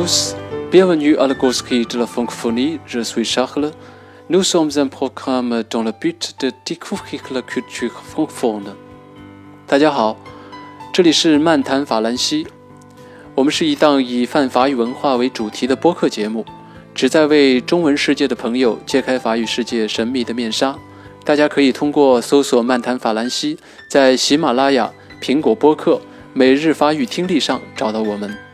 tous, bienvenue à la Gorski de la francophonie. Je suis Charles. Nous sommes un programme dans le but de découvrir la culture francophone. 大家好，这里是漫谈法兰西。我们是一档以泛法语文化为主题的播客节目，旨在为中文世界的朋友揭开法语世界神秘的面纱。大家可以通过搜索“漫谈法兰西”在喜马拉雅、苹果播客、每日法语听力上找到我们。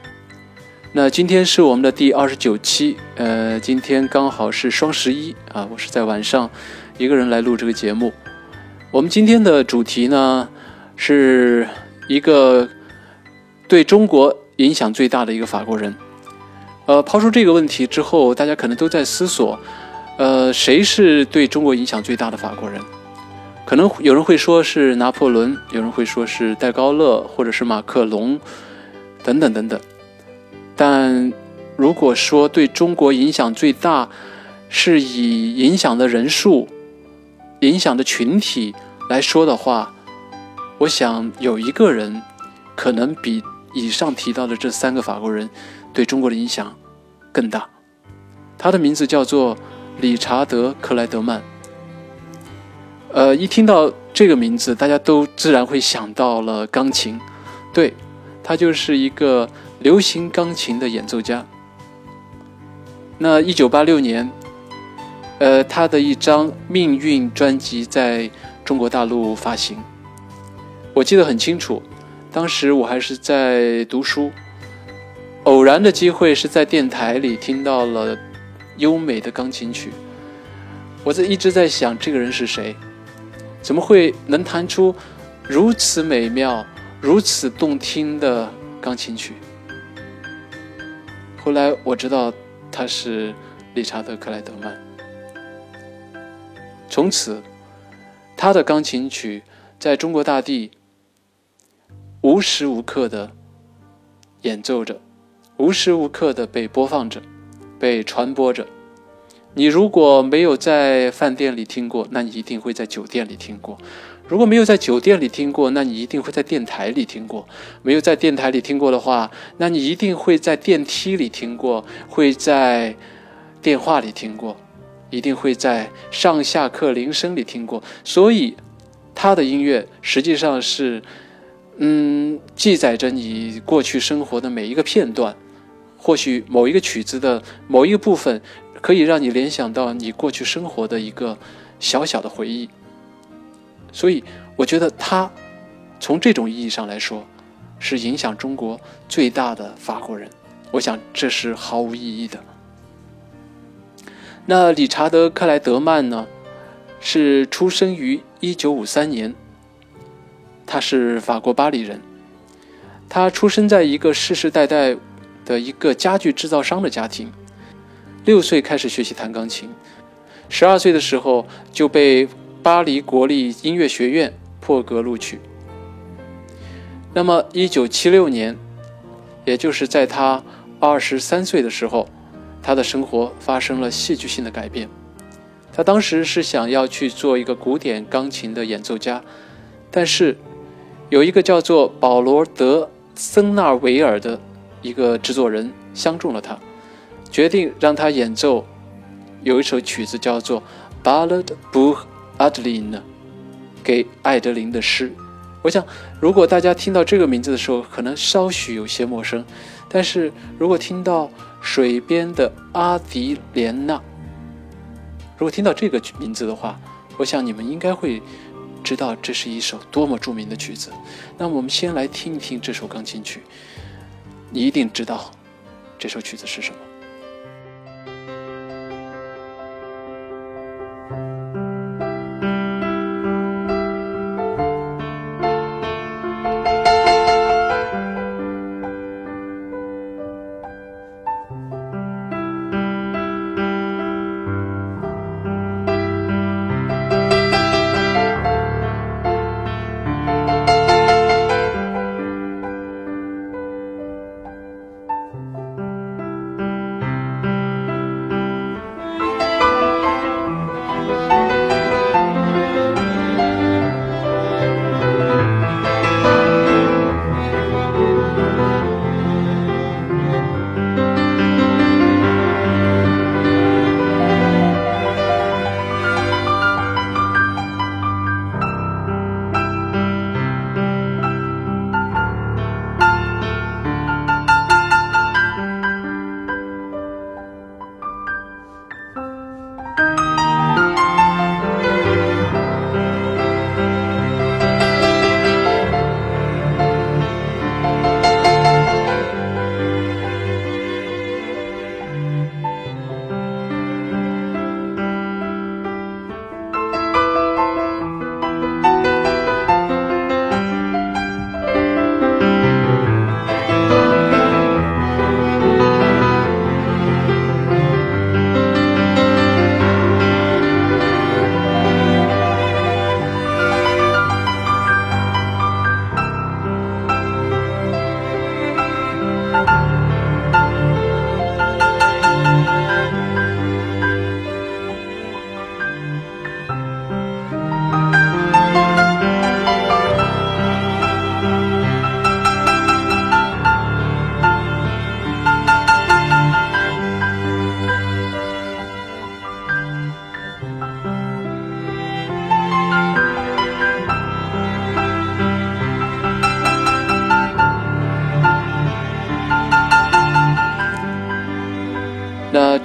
那今天是我们的第二十九期，呃，今天刚好是双十一啊，我是在晚上一个人来录这个节目。我们今天的主题呢，是一个对中国影响最大的一个法国人。呃，抛出这个问题之后，大家可能都在思索。呃，谁是对中国影响最大的法国人？可能有人会说是拿破仑，有人会说是戴高乐，或者是马克龙，等等等等。但如果说对中国影响最大，是以影响的人数、影响的群体来说的话，我想有一个人可能比以上提到的这三个法国人对中国的影响更大。他的名字叫做。理查德·克莱德曼，呃，一听到这个名字，大家都自然会想到了钢琴，对，他就是一个流行钢琴的演奏家。那一九八六年，呃，他的一张《命运》专辑在中国大陆发行，我记得很清楚，当时我还是在读书，偶然的机会是在电台里听到了。优美的钢琴曲，我在一直在想，这个人是谁？怎么会能弹出如此美妙、如此动听的钢琴曲？后来我知道他是理查德·克莱德曼。从此，他的钢琴曲在中国大地无时无刻的演奏着，无时无刻的被播放着。被传播着。你如果没有在饭店里听过，那你一定会在酒店里听过；如果没有在酒店里听过，那你一定会在电台里听过；没有在电台里听过的话，那你一定会在电梯里听过，会在电话里听过，一定会在上下课铃声里听过。所以，他的音乐实际上是，嗯，记载着你过去生活的每一个片段。或许某一个曲子的某一个部分，可以让你联想到你过去生活的一个小小的回忆。所以，我觉得他从这种意义上来说，是影响中国最大的法国人。我想这是毫无意义的。那理查德·克莱德曼呢？是出生于一九五三年，他是法国巴黎人。他出生在一个世世代代。的一个家具制造商的家庭，六岁开始学习弹钢琴，十二岁的时候就被巴黎国立音乐学院破格录取。那么，一九七六年，也就是在他二十三岁的时候，他的生活发生了戏剧性的改变。他当时是想要去做一个古典钢琴的演奏家，但是有一个叫做保罗·德森纳维尔的。一个制作人相中了他，决定让他演奏有一首曲子叫做《Ballad boo pour Adeline》，给艾德琳的诗。我想，如果大家听到这个名字的时候，可能稍许有些陌生，但是如果听到水边的阿迪莲娜，如果听到这个名字的话，我想你们应该会知道这是一首多么著名的曲子。那我们先来听一听这首钢琴曲。你一定知道这首曲子是什么。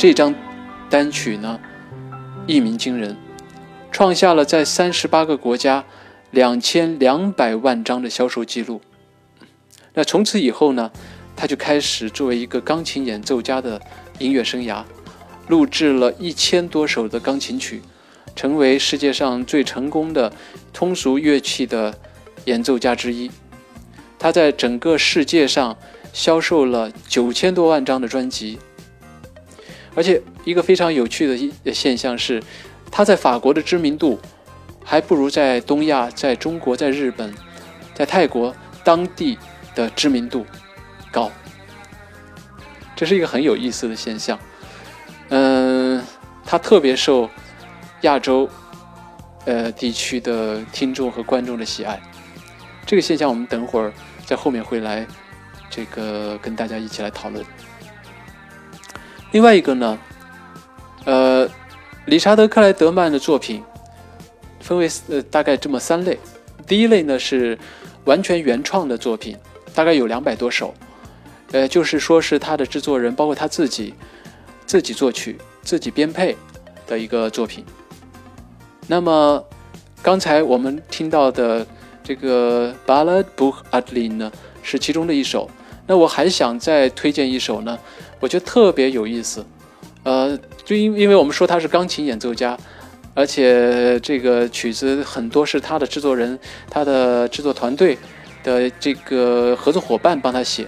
这张单曲呢，一鸣惊人，创下了在三十八个国家两千两百万张的销售记录。那从此以后呢，他就开始作为一个钢琴演奏家的音乐生涯，录制了一千多首的钢琴曲，成为世界上最成功的通俗乐器的演奏家之一。他在整个世界上销售了九千多万张的专辑，而且一个非常有趣的一现象是，他在法国的知名度还不如在东亚、在中国、在日本、在泰国当地。的知名度高，这是一个很有意思的现象。嗯，他特别受亚洲呃地区的听众和观众的喜爱。这个现象我们等会儿在后面会来这个跟大家一起来讨论。另外一个呢，呃，理查德克莱德曼的作品分为呃大概这么三类。第一类呢是完全原创的作品。大概有两百多首，呃，就是说是他的制作人，包括他自己，自己作曲、自己编配的一个作品。那么，刚才我们听到的这个《Ballad Book Adlin》呢，是其中的一首。那我还想再推荐一首呢，我觉得特别有意思。呃，就因因为我们说他是钢琴演奏家，而且这个曲子很多是他的制作人、他的制作团队。的这个合作伙伴帮他写，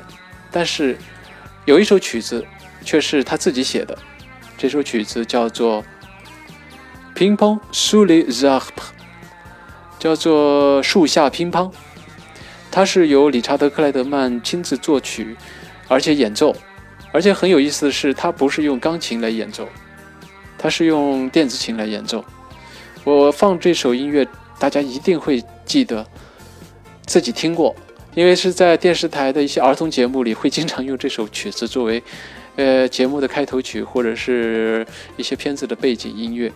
但是有一首曲子却是他自己写的。这首曲子叫做《乒乓苏里 p 叫做树下乒乓。它是由理查德克莱德曼亲自作曲，而且演奏，而且很有意思的是，他不是用钢琴来演奏，他是用电子琴来演奏。我放这首音乐，大家一定会记得。自己听过，因为是在电视台的一些儿童节目里，会经常用这首曲子作为，呃，节目的开头曲或者是一些片子的背景音乐，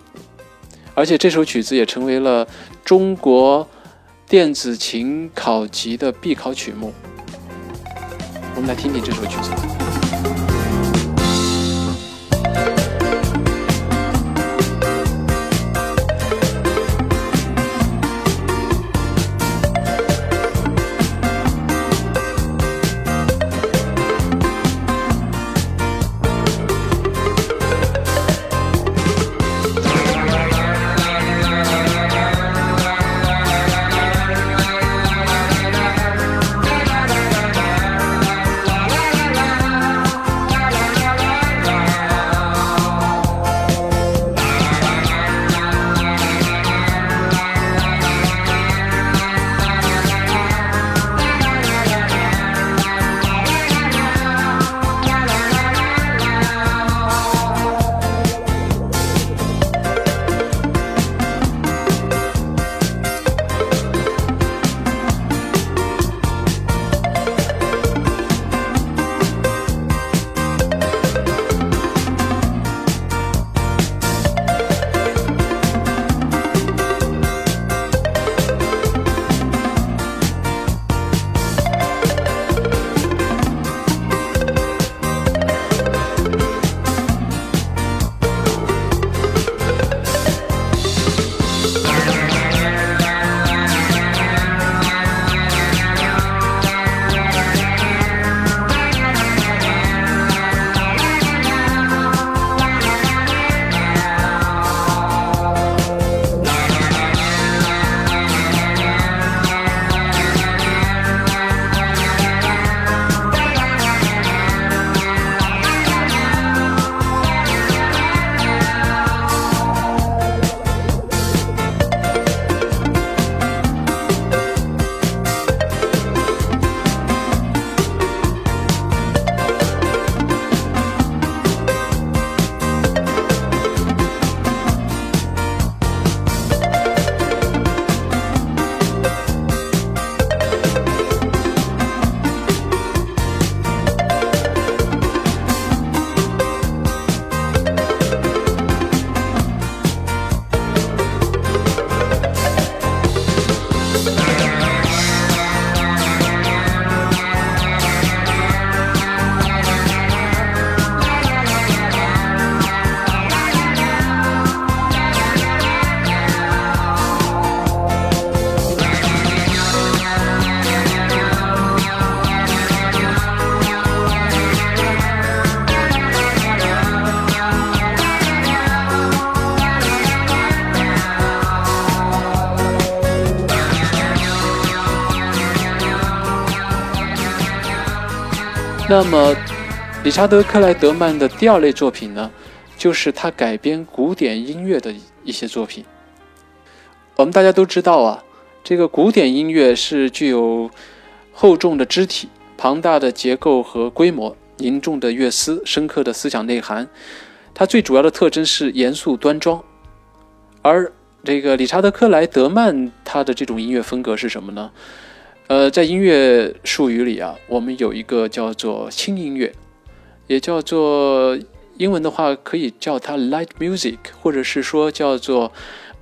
而且这首曲子也成为了中国电子琴考级的必考曲目。我们来听听这首曲子。那么，理查德克莱德曼的第二类作品呢，就是他改编古典音乐的一些作品。我们大家都知道啊，这个古典音乐是具有厚重的肢体、庞大的结构和规模、凝重的乐思、深刻的思想内涵。它最主要的特征是严肃端庄，而这个理查德克莱德曼他的这种音乐风格是什么呢？呃，在音乐术语里啊，我们有一个叫做轻音乐，也叫做英文的话可以叫它 light music，或者是说叫做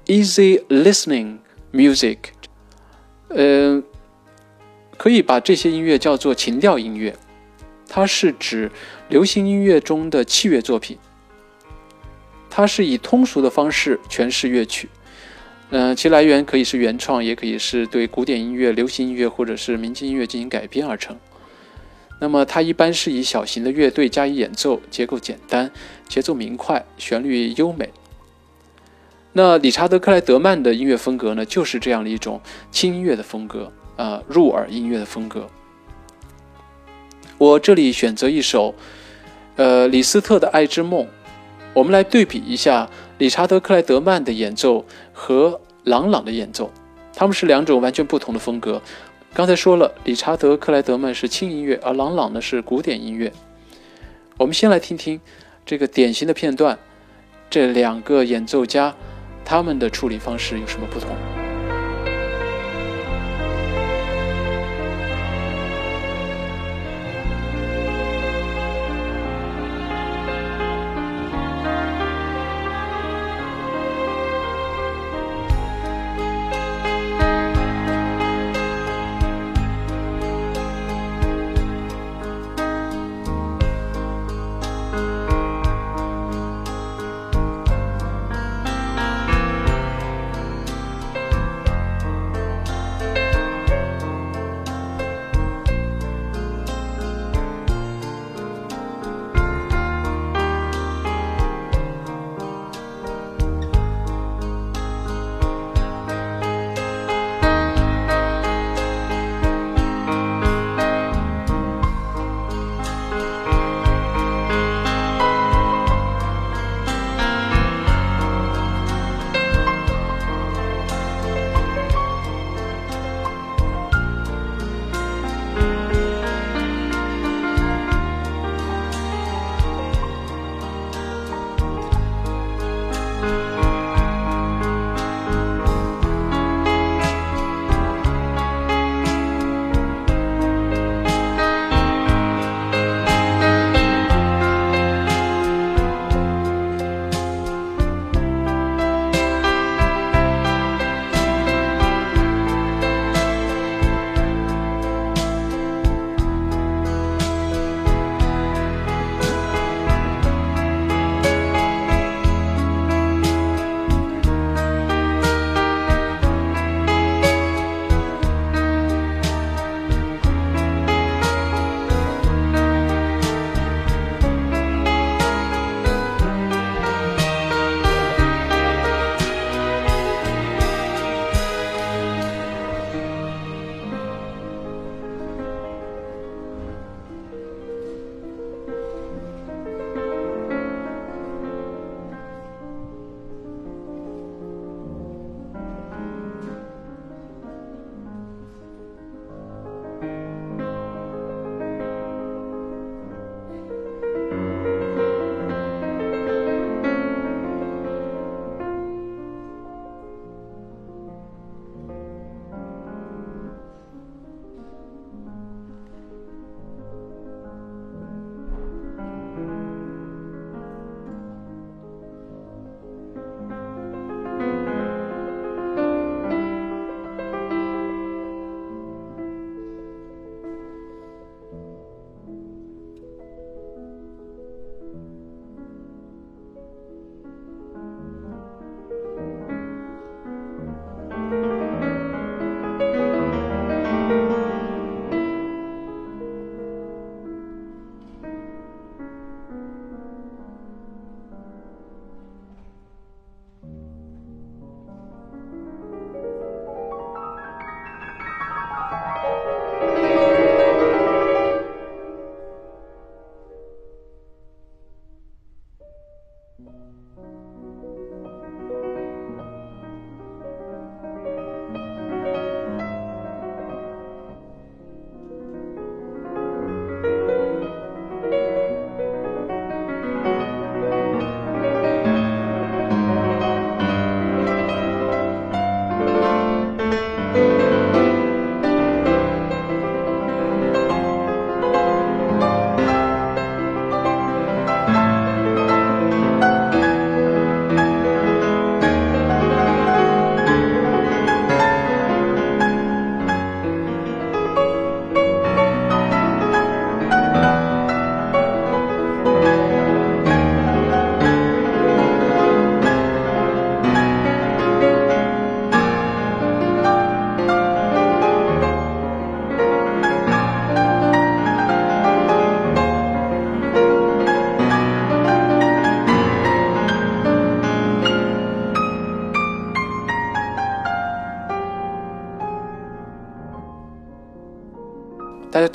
easy listening music。呃，可以把这些音乐叫做情调音乐，它是指流行音乐中的器乐作品，它是以通俗的方式诠释乐曲。嗯，其来源可以是原创，也可以是对古典音乐、流行音乐或者是民间音乐进行改编而成。那么它一般是以小型的乐队加以演奏，结构简单，节奏明快，旋律优美。那理查德克莱德曼的音乐风格呢，就是这样的一种轻音乐的风格，呃，入耳音乐的风格。我这里选择一首，呃，李斯特的《爱之梦》，我们来对比一下。理查德·克莱德曼的演奏和朗朗的演奏，他们是两种完全不同的风格。刚才说了，理查德·克莱德曼是轻音乐，而朗朗呢是古典音乐。我们先来听听这个典型的片段，这两个演奏家他们的处理方式有什么不同？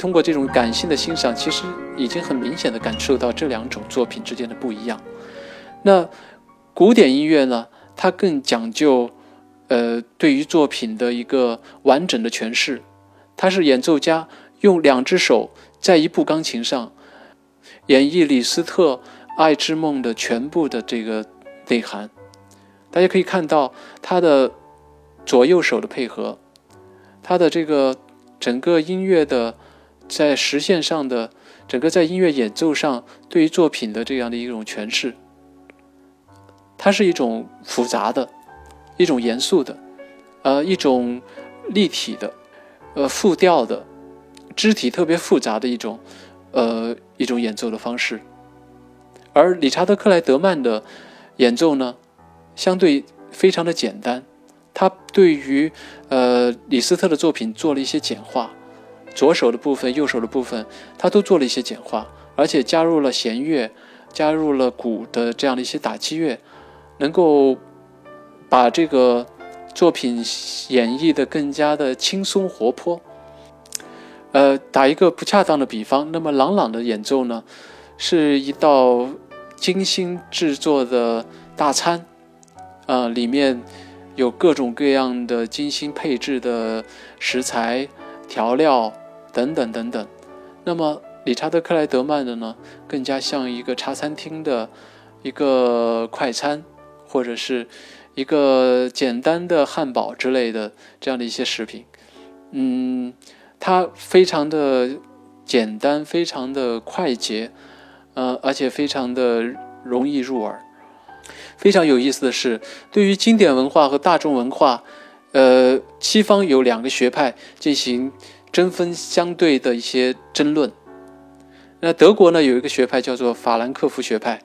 通过这种感性的欣赏，其实已经很明显的感受到这两种作品之间的不一样。那古典音乐呢，它更讲究，呃，对于作品的一个完整的诠释。它是演奏家用两只手在一部钢琴上演绎李斯特《爱之梦》的全部的这个内涵。大家可以看到他的左右手的配合，他的这个整个音乐的。在实现上的整个在音乐演奏上对于作品的这样的一种诠释，它是一种复杂的、一种严肃的、呃一种立体的、呃复调的、肢体特别复杂的一种呃一种演奏的方式。而理查德克莱德曼的演奏呢，相对非常的简单，他对于呃李斯特的作品做了一些简化。左手的部分、右手的部分，他都做了一些简化，而且加入了弦乐、加入了鼓的这样的一些打击乐，能够把这个作品演绎的更加的轻松活泼。呃，打一个不恰当的比方，那么朗朗的演奏呢，是一道精心制作的大餐，啊，里面有各种各样的精心配置的食材、调料。等等等等，那么理查德·克莱德曼的呢，更加像一个茶餐厅的一个快餐，或者是一个简单的汉堡之类的这样的一些食品。嗯，它非常的简单，非常的快捷，呃，而且非常的容易入耳。非常有意思的是，对于经典文化和大众文化，呃，西方有两个学派进行。针锋相对的一些争论。那德国呢，有一个学派叫做法兰克福学派。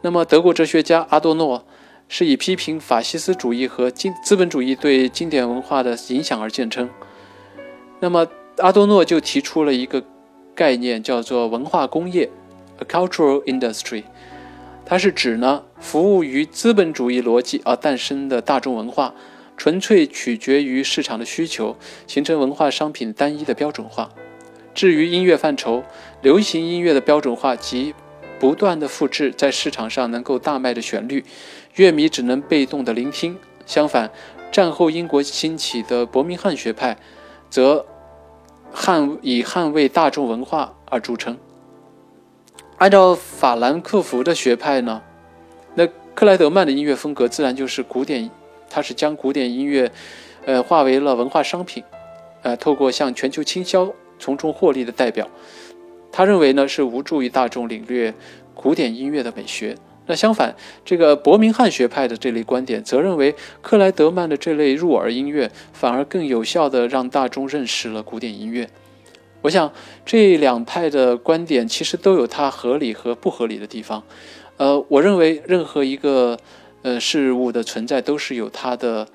那么，德国哲学家阿多诺是以批评法西斯主义和经资本主义对经典文化的影响而见称。那么，阿多诺就提出了一个概念，叫做文化工业 （a cultural industry）。它是指呢，服务于资本主义逻辑而诞生的大众文化。纯粹取决于市场的需求，形成文化商品单一的标准化。至于音乐范畴，流行音乐的标准化及不断的复制在市场上能够大卖的旋律，乐迷只能被动的聆听。相反，战后英国兴起的伯明翰学派，则捍以捍卫大众文化而著称。按照法兰克福的学派呢，那克莱德曼的音乐风格自然就是古典。他是将古典音乐，呃，化为了文化商品，呃，透过向全球倾销，从中获利的代表。他认为呢，是无助于大众领略古典音乐的美学。那相反，这个伯明翰学派的这类观点，则认为克莱德曼的这类入耳音乐，反而更有效的让大众认识了古典音乐。我想这两派的观点其实都有它合理和不合理的地方。呃，我认为任何一个。呃，事物的存在都是有它的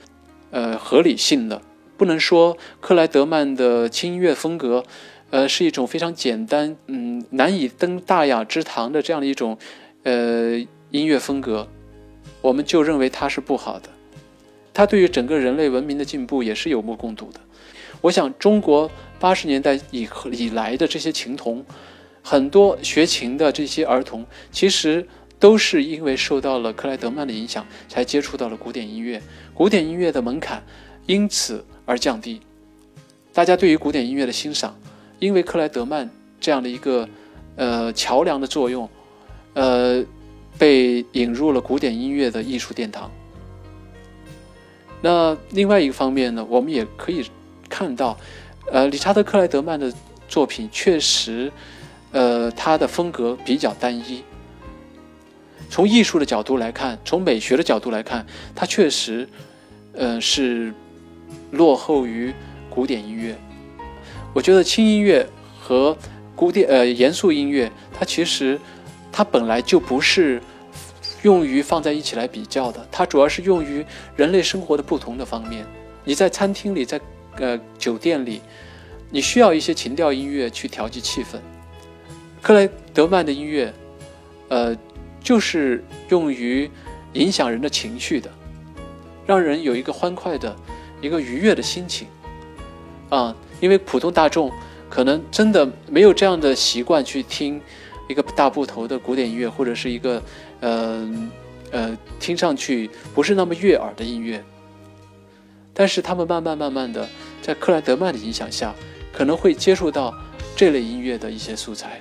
呃合理性的，不能说克莱德曼的轻音乐风格，呃，是一种非常简单，嗯，难以登大雅之堂的这样的一种呃音乐风格，我们就认为它是不好的。它对于整个人类文明的进步也是有目共睹的。我想，中国八十年代以以来的这些琴童，很多学琴的这些儿童，其实都是因为受到了克莱德曼的影响，才接触到了古典音乐。古典音乐的门槛因此而降低，大家对于古典音乐的欣赏，因为克莱德曼这样的一个呃桥梁的作用，呃，被引入了古典音乐的艺术殿堂。那另外一个方面呢，我们也可以看到，呃，理查德克莱德曼的作品确实，呃，他的风格比较单一。从艺术的角度来看，从美学的角度来看，它确实，呃，是落后于古典音乐。我觉得轻音乐和古典呃严肃音乐，它其实它本来就不是用于放在一起来比较的，它主要是用于人类生活的不同的方面。你在餐厅里，在呃酒店里，你需要一些情调音乐去调剂气氛。克莱德曼的音乐，呃。就是用于影响人的情绪的，让人有一个欢快的、一个愉悦的心情，啊，因为普通大众可能真的没有这样的习惯去听一个大部头的古典音乐，或者是一个呃呃听上去不是那么悦耳的音乐，但是他们慢慢慢慢的在克莱德曼的影响下，可能会接触到这类音乐的一些素材，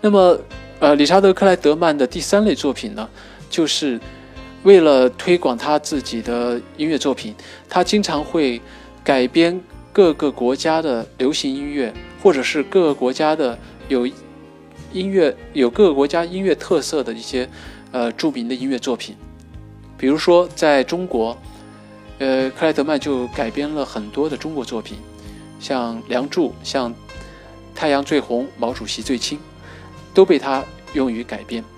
那么。呃，理查德·克莱德曼的第三类作品呢，就是为了推广他自己的音乐作品，他经常会改编各个国家的流行音乐，或者是各个国家的有音乐有各个国家音乐特色的一些呃著名的音乐作品。比如说，在中国，呃，克莱德曼就改编了很多的中国作品，像《梁祝》、像《太阳最红》、《毛主席最亲》。都被他用于改变。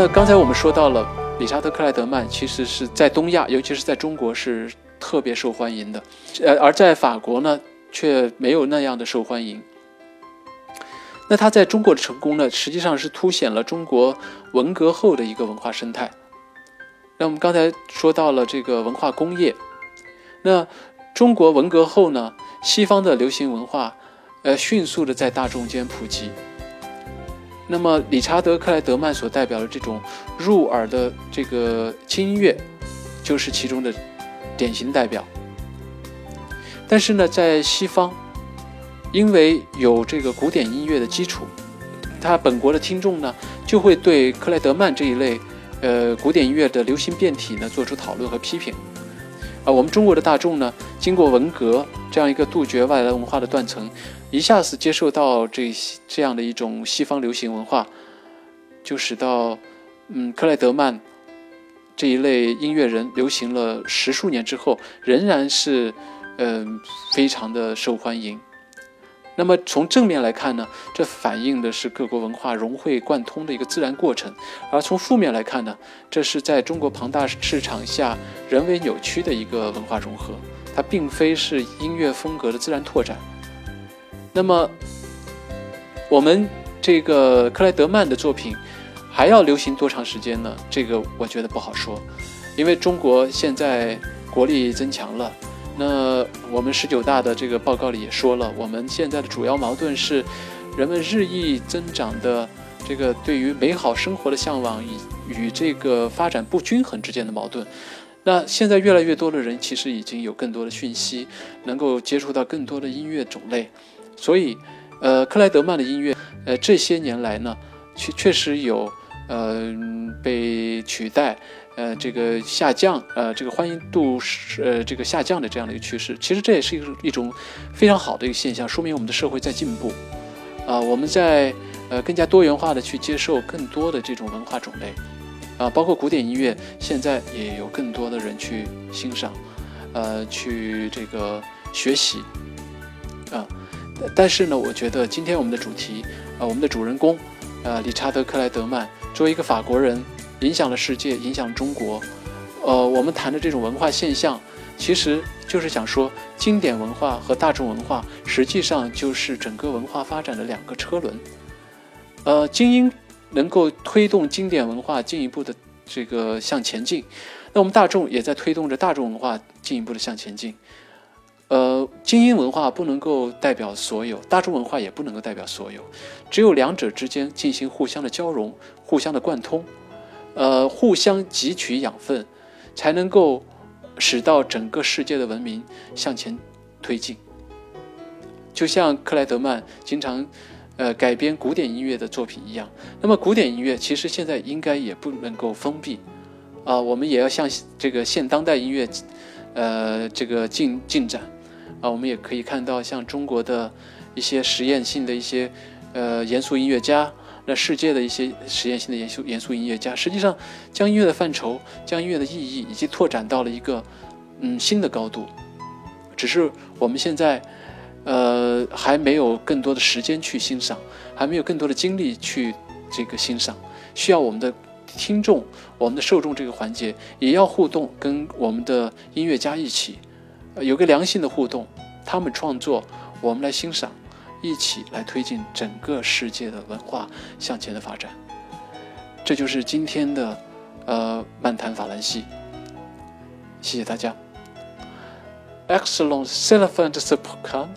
那刚才我们说到了，理查德·克莱德曼其实是在东亚，尤其是在中国是特别受欢迎的，呃，而在法国呢却没有那样的受欢迎。那他在中国的成功呢，实际上是凸显了中国文革后的一个文化生态。那我们刚才说到了这个文化工业，那中国文革后呢，西方的流行文化，呃，迅速的在大众间普及。那么，理查德·克莱德曼所代表的这种入耳的这个轻音乐，就是其中的典型代表。但是呢，在西方，因为有这个古典音乐的基础，他本国的听众呢，就会对克莱德曼这一类呃古典音乐的流行变体呢做出讨论和批评。啊，我们中国的大众呢，经过文革这样一个杜绝外来文化的断层。一下子接受到这这样的一种西方流行文化，就使到嗯克莱德曼这一类音乐人流行了十数年之后，仍然是嗯非常的受欢迎。那么从正面来看呢，这反映的是各国文化融会贯通的一个自然过程；而从负面来看呢，这是在中国庞大市场下人为扭曲的一个文化融合，它并非是音乐风格的自然拓展。那么，我们这个克莱德曼的作品还要流行多长时间呢？这个我觉得不好说，因为中国现在国力增强了。那我们十九大的这个报告里也说了，我们现在的主要矛盾是人们日益增长的这个对于美好生活的向往与与这个发展不均衡之间的矛盾。那现在越来越多的人其实已经有更多的讯息，能够接触到更多的音乐种类，所以。呃，克莱德曼的音乐，呃，这些年来呢，确确实有，呃，被取代，呃，这个下降，呃，这个欢迎度是，呃，这个下降的这样的一个趋势。其实这也是一种一种非常好的一个现象，说明我们的社会在进步，啊，我们在呃更加多元化的去接受更多的这种文化种类，啊，包括古典音乐，现在也有更多的人去欣赏，呃，去这个学习，啊。但是呢，我觉得今天我们的主题，呃，我们的主人公，呃，理查德·克莱德曼，作为一个法国人，影响了世界，影响中国，呃，我们谈的这种文化现象，其实就是想说，经典文化和大众文化实际上就是整个文化发展的两个车轮，呃，精英能够推动经典文化进一步的这个向前进，那我们大众也在推动着大众文化进一步的向前进。呃，精英文化不能够代表所有，大众文化也不能够代表所有，只有两者之间进行互相的交融、互相的贯通，呃，互相汲取养分，才能够使到整个世界的文明向前推进。就像克莱德曼经常呃改编古典音乐的作品一样，那么古典音乐其实现在应该也不能够封闭啊，我们也要向这个现当代音乐呃这个进进展。啊，我们也可以看到，像中国的一些实验性的一些呃严肃音乐家，那世界的一些实验性的严肃严肃音乐家，实际上将音乐的范畴、将音乐的意义，以及拓展到了一个嗯新的高度。只是我们现在呃还没有更多的时间去欣赏，还没有更多的精力去这个欣赏，需要我们的听众、我们的受众这个环节也要互动，跟我们的音乐家一起。有个良性的互动，他们创作，我们来欣赏，一起来推进整个世界的文化向前的发展。这就是今天的呃漫谈法兰西。谢谢大家。Excellent, célèbre ce programme.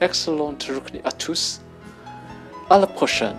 Excellent, rukni à tous. À la prochaine.